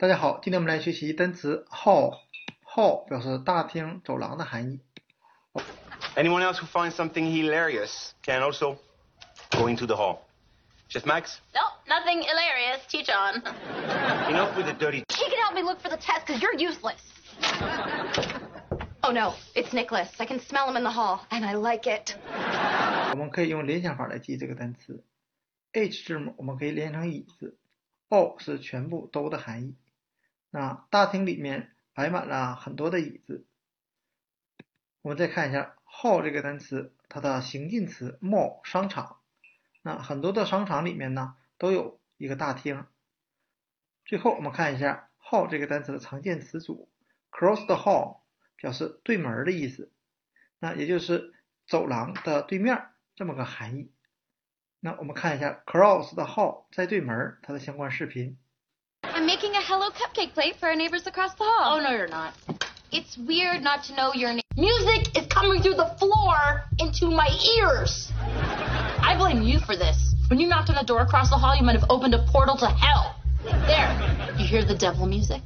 大家好，今天我们来学习单词 hall。hall 表示大厅、走廊的含义。Anyone else who finds something hilarious can also go into the hall. Chef Max, Nope, nothing hilarious. Teach on. enough with the dirty. He can help me look for the test because you're useless. Oh no, it's Nicholas. I can smell him in the hall, and I like it. 我们可以用联想法来记这个单词。H 字母我们可以连成椅子 all 是全部都的含义。那大厅里面摆满了很多的椅子。我们再看一下 hall 这个单词，它的形近词 mall 商场。那很多的商场里面呢都有一个大厅。最后我们看一下 hall 这个单词的常见词组，cross the hall 表示对门的意思，那也就是走廊的对面这么个含义。那我们看一下 cross the hall 在对门它的相关视频。I'm making a Hello Cupcake plate for our neighbors across the hall. Oh no, you're not. It's weird not to know your name. Music is coming through the floor into my ears. I blame you for this. When you knocked on the door across the hall, you might have opened a portal to hell. There. You hear the devil music?